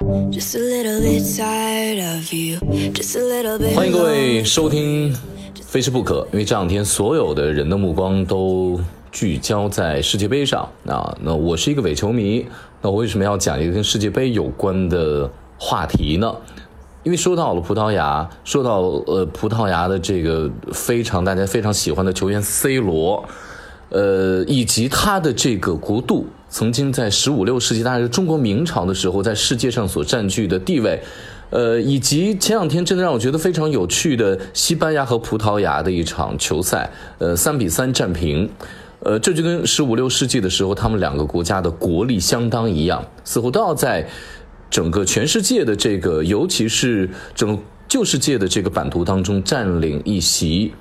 欢迎各位收听《非吃不可》，因为这两天所有的人的目光都聚焦在世界杯上啊。那我是一个伪球迷，那我为什么要讲一个跟世界杯有关的话题呢？因为说到了葡萄牙，说到呃葡萄牙的这个非常大家非常喜欢的球员 C 罗，呃，以及他的这个国度。曾经在十五六世纪，大概是中国明朝的时候，在世界上所占据的地位，呃，以及前两天真的让我觉得非常有趣的西班牙和葡萄牙的一场球赛，呃，三比三战平，呃，这就跟十五六世纪的时候他们两个国家的国力相当一样，似乎都要在整个全世界的这个，尤其是整旧世界的这个版图当中占领一席。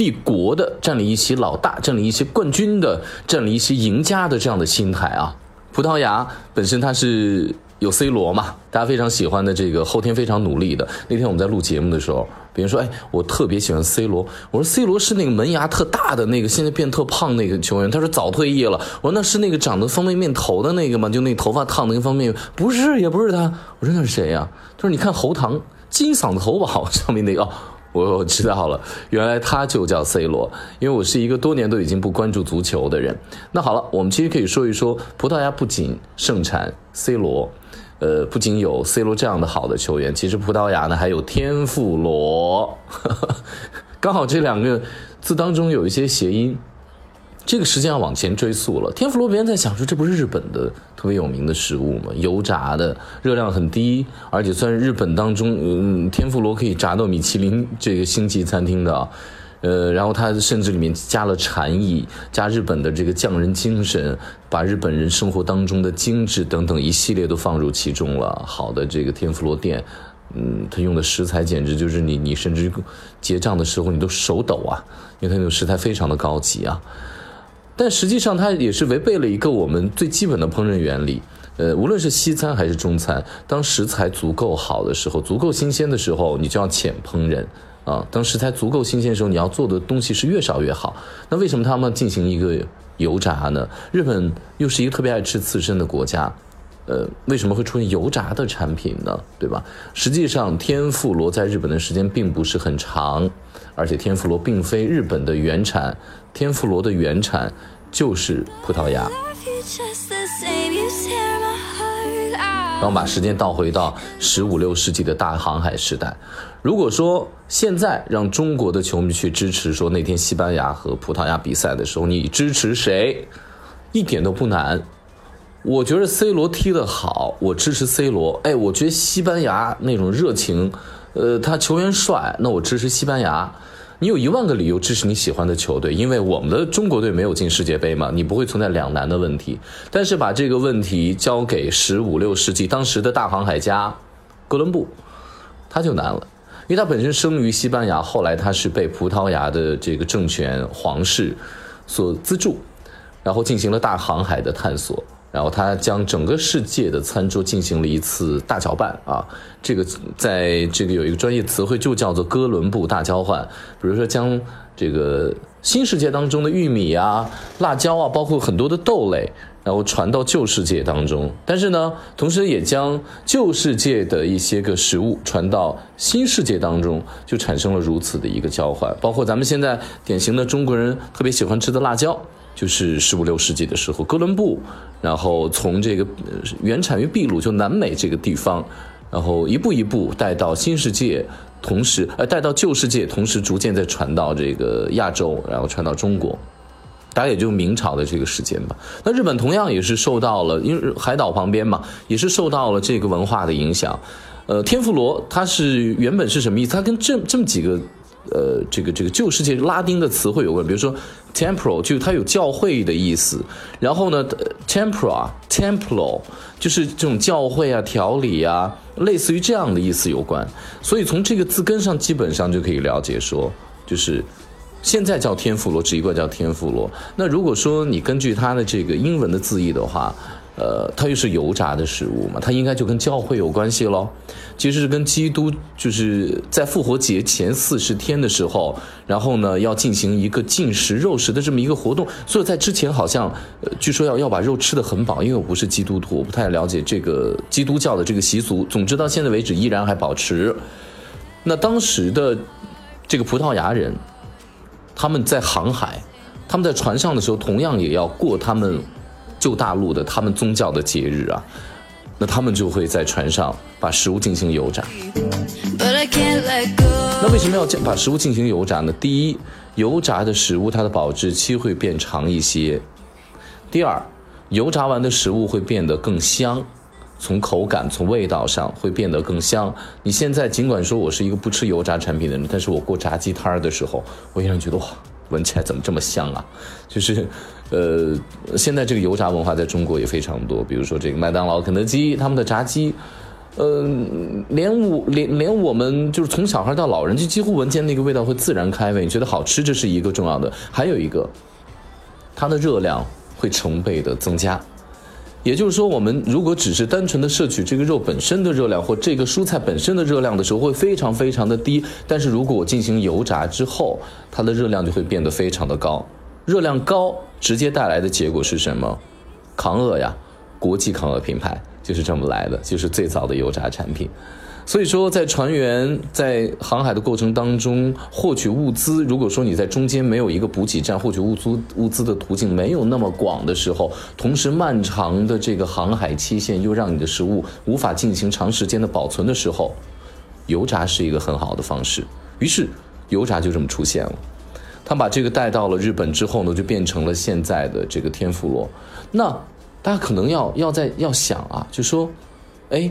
帝国的占领一席老大，占领一些冠军的，占领一些赢家的这样的心态啊。葡萄牙本身它是有 C 罗嘛，大家非常喜欢的这个后天非常努力的。那天我们在录节目的时候，别人说：“哎，我特别喜欢 C 罗。”我说：“C 罗是那个门牙特大的那个，现在变特胖那个球员。”他说：“早退役了。”我说：“那是那个长得方便面头的那个吗？就那头发烫的那个方便面？不是，也不是他。”我说：“那是谁呀？”他说：“你看喉糖金嗓子喉宝上面那个。”我我知道了，原来他就叫 C 罗，因为我是一个多年都已经不关注足球的人。那好了，我们其实可以说一说，葡萄牙不仅盛产 C 罗，呃，不仅有 C 罗这样的好的球员，其实葡萄牙呢还有天赋罗，刚好这两个字当中有一些谐音。这个时间要往前追溯了。天妇罗别人在想说，这不是日本的特别有名的食物吗？油炸的，热量很低，而且算是日本当中，嗯，天妇罗可以炸到米其林这个星级餐厅的，呃，然后它甚至里面加了禅意，加日本的这个匠人精神，把日本人生活当中的精致等等一系列都放入其中了。好的，这个天妇罗店，嗯，他用的食材简直就是你你甚至结账的时候你都手抖啊，因为它那个食材非常的高级啊。但实际上，它也是违背了一个我们最基本的烹饪原理。呃，无论是西餐还是中餐，当食材足够好的时候，足够新鲜的时候，你就要浅烹饪啊。当食材足够新鲜的时候，你要做的东西是越少越好。那为什么他们进行一个油炸呢？日本又是一个特别爱吃刺身的国家，呃，为什么会出现油炸的产品呢？对吧？实际上，天妇罗在日本的时间并不是很长。而且天妇罗并非日本的原产，天妇罗的原产就是葡萄牙。然后把时间倒回到十五六世纪的大航海时代。如果说现在让中国的球迷去支持说那天西班牙和葡萄牙比赛的时候，你支持谁？一点都不难。我觉得 C 罗踢得好，我支持 C 罗。哎，我觉得西班牙那种热情。呃，他球员帅，那我支持西班牙。你有一万个理由支持你喜欢的球队，因为我们的中国队没有进世界杯嘛，你不会存在两难的问题。但是把这个问题交给十五六世纪当时的大航海家哥伦布，他就难了，因为他本身生于西班牙，后来他是被葡萄牙的这个政权皇室所资助，然后进行了大航海的探索。然后他将整个世界的餐桌进行了一次大搅拌啊，这个在这个有一个专业词汇就叫做哥伦布大交换。比如说将这个新世界当中的玉米啊、辣椒啊，包括很多的豆类，然后传到旧世界当中。但是呢，同时也将旧世界的一些个食物传到新世界当中，就产生了如此的一个交换。包括咱们现在典型的中国人特别喜欢吃的辣椒。就是十五六世纪的时候，哥伦布，然后从这个原产于秘鲁，就南美这个地方，然后一步一步带到新世界，同时呃带到旧世界，同时逐渐再传到这个亚洲，然后传到中国，大概也就明朝的这个时间吧。那日本同样也是受到了，因为海岛旁边嘛，也是受到了这个文化的影响。呃，天妇罗它是原本是什么意思？它跟这这么几个。呃，这个这个旧世界拉丁的词汇有关，比如说 temporal，就它有教会的意思。然后呢，tempora，temporal，就是这种教会啊、条理啊，类似于这样的意思有关。所以从这个字根上，基本上就可以了解说，就是现在叫天妇罗，直译过来叫天妇罗。那如果说你根据它的这个英文的字义的话，呃，它又是油炸的食物嘛，它应该就跟教会有关系喽。其实是跟基督就是在复活节前四十天的时候，然后呢要进行一个禁食肉食的这么一个活动。所以在之前好像，据说要要把肉吃的很饱，因为我不是基督徒，我不太了解这个基督教的这个习俗。总之到现在为止依然还保持。那当时的这个葡萄牙人，他们在航海，他们在船上的时候，同样也要过他们旧大陆的他们宗教的节日啊。那他们就会在船上把食物进行油炸。那为什么要把食物进行油炸呢？第一，油炸的食物它的保质期会变长一些；第二，油炸完的食物会变得更香，从口感、从味道上会变得更香。你现在尽管说我是一个不吃油炸产品的人，但是我过炸鸡摊儿的时候，我依然觉得哇。闻起来怎么这么香啊？就是，呃，现在这个油炸文化在中国也非常多。比如说这个麦当劳、肯德基，他们的炸鸡，呃，连我连连我们就是从小孩到老人，就几乎闻见那个味道会自然开胃，你觉得好吃，这是一个重要的。还有一个，它的热量会成倍的增加。也就是说，我们如果只是单纯的摄取这个肉本身的热量，或这个蔬菜本身的热量的时候，会非常非常的低。但是如果我进行油炸之后，它的热量就会变得非常的高。热量高直接带来的结果是什么？抗饿呀，国际抗饿品牌就是这么来的，就是最早的油炸产品。所以说，在船员在航海的过程当中获取物资，如果说你在中间没有一个补给站，获取物资物资的途径没有那么广的时候，同时漫长的这个航海期限又让你的食物无法进行长时间的保存的时候，油炸是一个很好的方式。于是，油炸就这么出现了。他把这个带到了日本之后呢，就变成了现在的这个天妇罗。那大家可能要要在要想啊，就说，哎。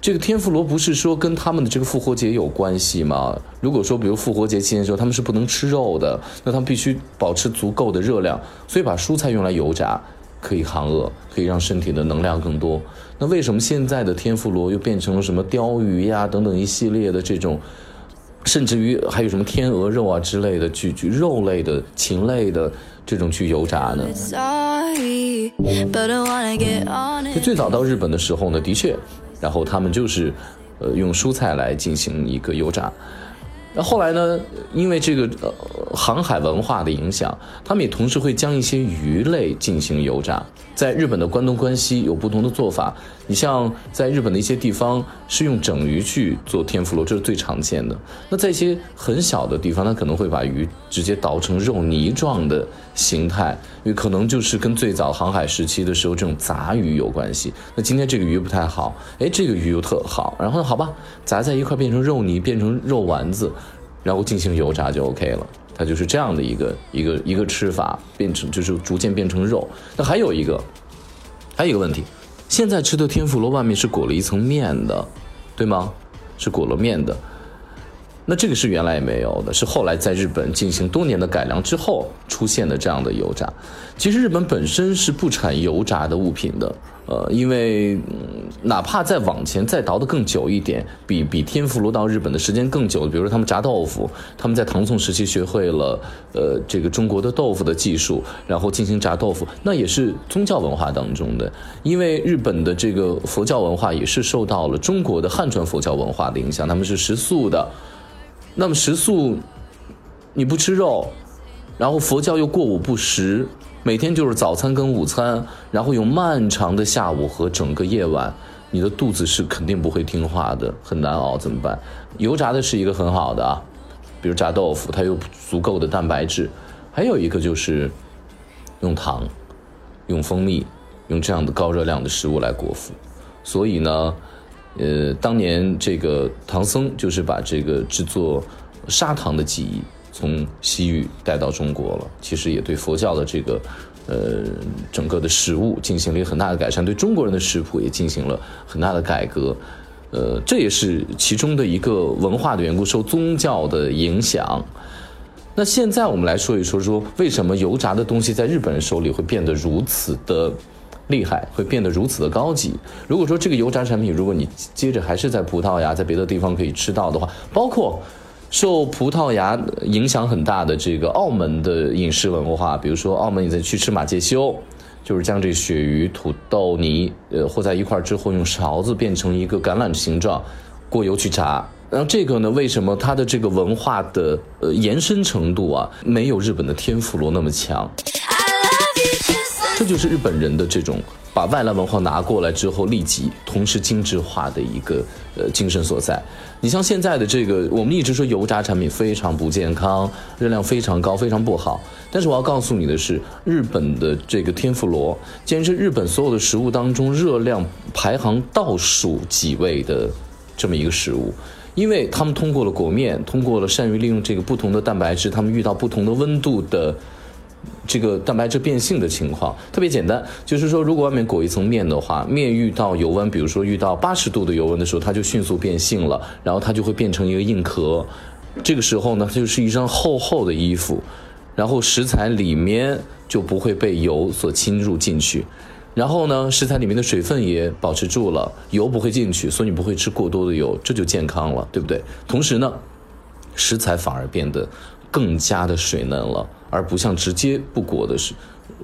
这个天妇罗不是说跟他们的这个复活节有关系吗？如果说比如复活节期间的时候他们是不能吃肉的，那他们必须保持足够的热量，所以把蔬菜用来油炸可以抗饿，可以让身体的能量更多。那为什么现在的天妇罗又变成了什么鲷鱼呀等等一系列的这种，甚至于还有什么天鹅肉啊之类的去去肉类的禽类的这种去油炸呢？就最早到日本的时候呢，的确。然后他们就是，呃，用蔬菜来进行一个油炸。那后来呢？因为这个呃航海文化的影响，他们也同时会将一些鱼类进行油炸。在日本的关东、关西有不同的做法。你像在日本的一些地方是用整鱼去做天妇罗，这是最常见的。那在一些很小的地方，它可能会把鱼直接捣成肉泥状的形态，因为可能就是跟最早航海时期的时候这种杂鱼有关系。那今天这个鱼不太好，哎，这个鱼又特好，然后好吧，砸在一块变成肉泥，变成肉丸子。然后进行油炸就 OK 了，它就是这样的一个一个一个吃法，变成就是逐渐变成肉。那还有一个，还有一个问题，现在吃的天妇罗外面是裹了一层面的，对吗？是裹了面的。那这个是原来也没有的，是后来在日本进行多年的改良之后出现的这样的油炸。其实日本本身是不产油炸的物品的，呃，因为哪怕再往前再倒得更久一点，比比天妇罗到日本的时间更久，比如说他们炸豆腐，他们在唐宋时期学会了呃这个中国的豆腐的技术，然后进行炸豆腐，那也是宗教文化当中的，因为日本的这个佛教文化也是受到了中国的汉传佛教文化的影响，他们是食素的。那么食素，你不吃肉，然后佛教又过午不食，每天就是早餐跟午餐，然后有漫长的下午和整个夜晚，你的肚子是肯定不会听话的，很难熬，怎么办？油炸的是一个很好的啊，比如炸豆腐，它有足够的蛋白质，还有一个就是用糖、用蜂蜜、用这样的高热量的食物来果腹，所以呢。呃，当年这个唐僧就是把这个制作砂糖的技艺从西域带到中国了，其实也对佛教的这个呃整个的食物进行了很大的改善，对中国人的食谱也进行了很大的改革。呃，这也是其中的一个文化的缘故，受宗教的影响。那现在我们来说一说，说为什么油炸的东西在日本人手里会变得如此的。厉害会变得如此的高级。如果说这个油炸产品，如果你接着还是在葡萄牙，在别的地方可以吃到的话，包括受葡萄牙影响很大的这个澳门的饮食文化，比如说澳门你再去吃马介休，就是将这鳕鱼、土豆泥，呃，和在一块之后，用勺子变成一个橄榄形状，过油去炸。然后这个呢，为什么它的这个文化的呃延伸程度啊，没有日本的天妇罗那么强？这就是日本人的这种把外来文化拿过来之后，立即同时精致化的一个呃精神所在。你像现在的这个，我们一直说油炸产品非常不健康，热量非常高，非常不好。但是我要告诉你的是，日本的这个天妇罗，竟然是日本所有的食物当中热量排行倒数几位的这么一个食物。因为他们通过了裹面，通过了善于利用这个不同的蛋白质，他们遇到不同的温度的。这个蛋白质变性的情况特别简单，就是说，如果外面裹一层面的话，面遇到油温，比如说遇到八十度的油温的时候，它就迅速变性了，然后它就会变成一个硬壳。这个时候呢，它就是一张厚厚的衣服，然后食材里面就不会被油所侵入进去，然后呢，食材里面的水分也保持住了，油不会进去，所以你不会吃过多的油，这就健康了，对不对？同时呢，食材反而变得更加的水嫩了。而不像直接不裹的是，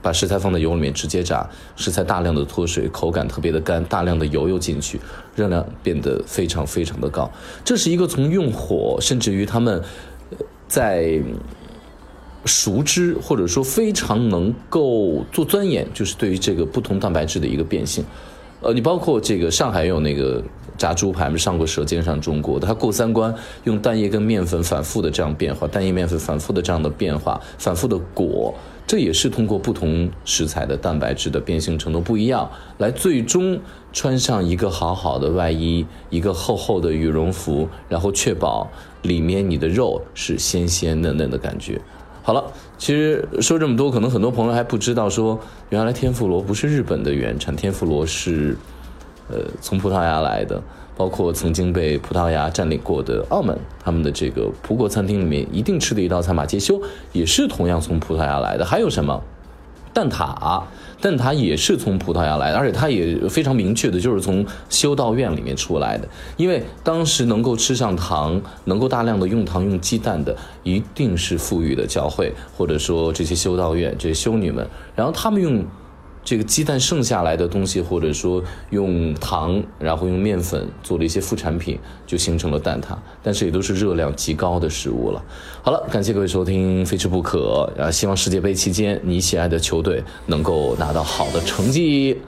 把食材放在油里面直接炸，食材大量的脱水，口感特别的干，大量的油又进去，热量变得非常非常的高。这是一个从用火，甚至于他们在熟知或者说非常能够做钻研，就是对于这个不同蛋白质的一个变性。呃，你包括这个上海有那个炸猪排，没上过《舌尖上中国》的，它过三关，用蛋液跟面粉反复的这样变化，蛋液面粉反复的这样的变化，反复的裹，这也是通过不同食材的蛋白质的变性程度不一样，来最终穿上一个好好的外衣，一个厚厚的羽绒服，然后确保里面你的肉是鲜鲜嫩嫩的感觉。好了，其实说这么多，可能很多朋友还不知道，说原来天妇罗不是日本的原产，天妇罗是，呃，从葡萄牙来的，包括曾经被葡萄牙占领过的澳门，他们的这个葡国餐厅里面一定吃的一道菜马杰修，也是同样从葡萄牙来的。还有什么？蛋挞，蛋挞也是从葡萄牙来的，而且它也非常明确的就是从修道院里面出来的。因为当时能够吃上糖，能够大量的用糖用鸡蛋的，一定是富裕的教会，或者说这些修道院这些修女们，然后他们用。这个鸡蛋剩下来的东西，或者说用糖，然后用面粉做了一些副产品，就形成了蛋挞。但是也都是热量极高的食物了。好了，感谢各位收听《非吃不可》，啊，希望世界杯期间你喜爱的球队能够拿到好的成绩。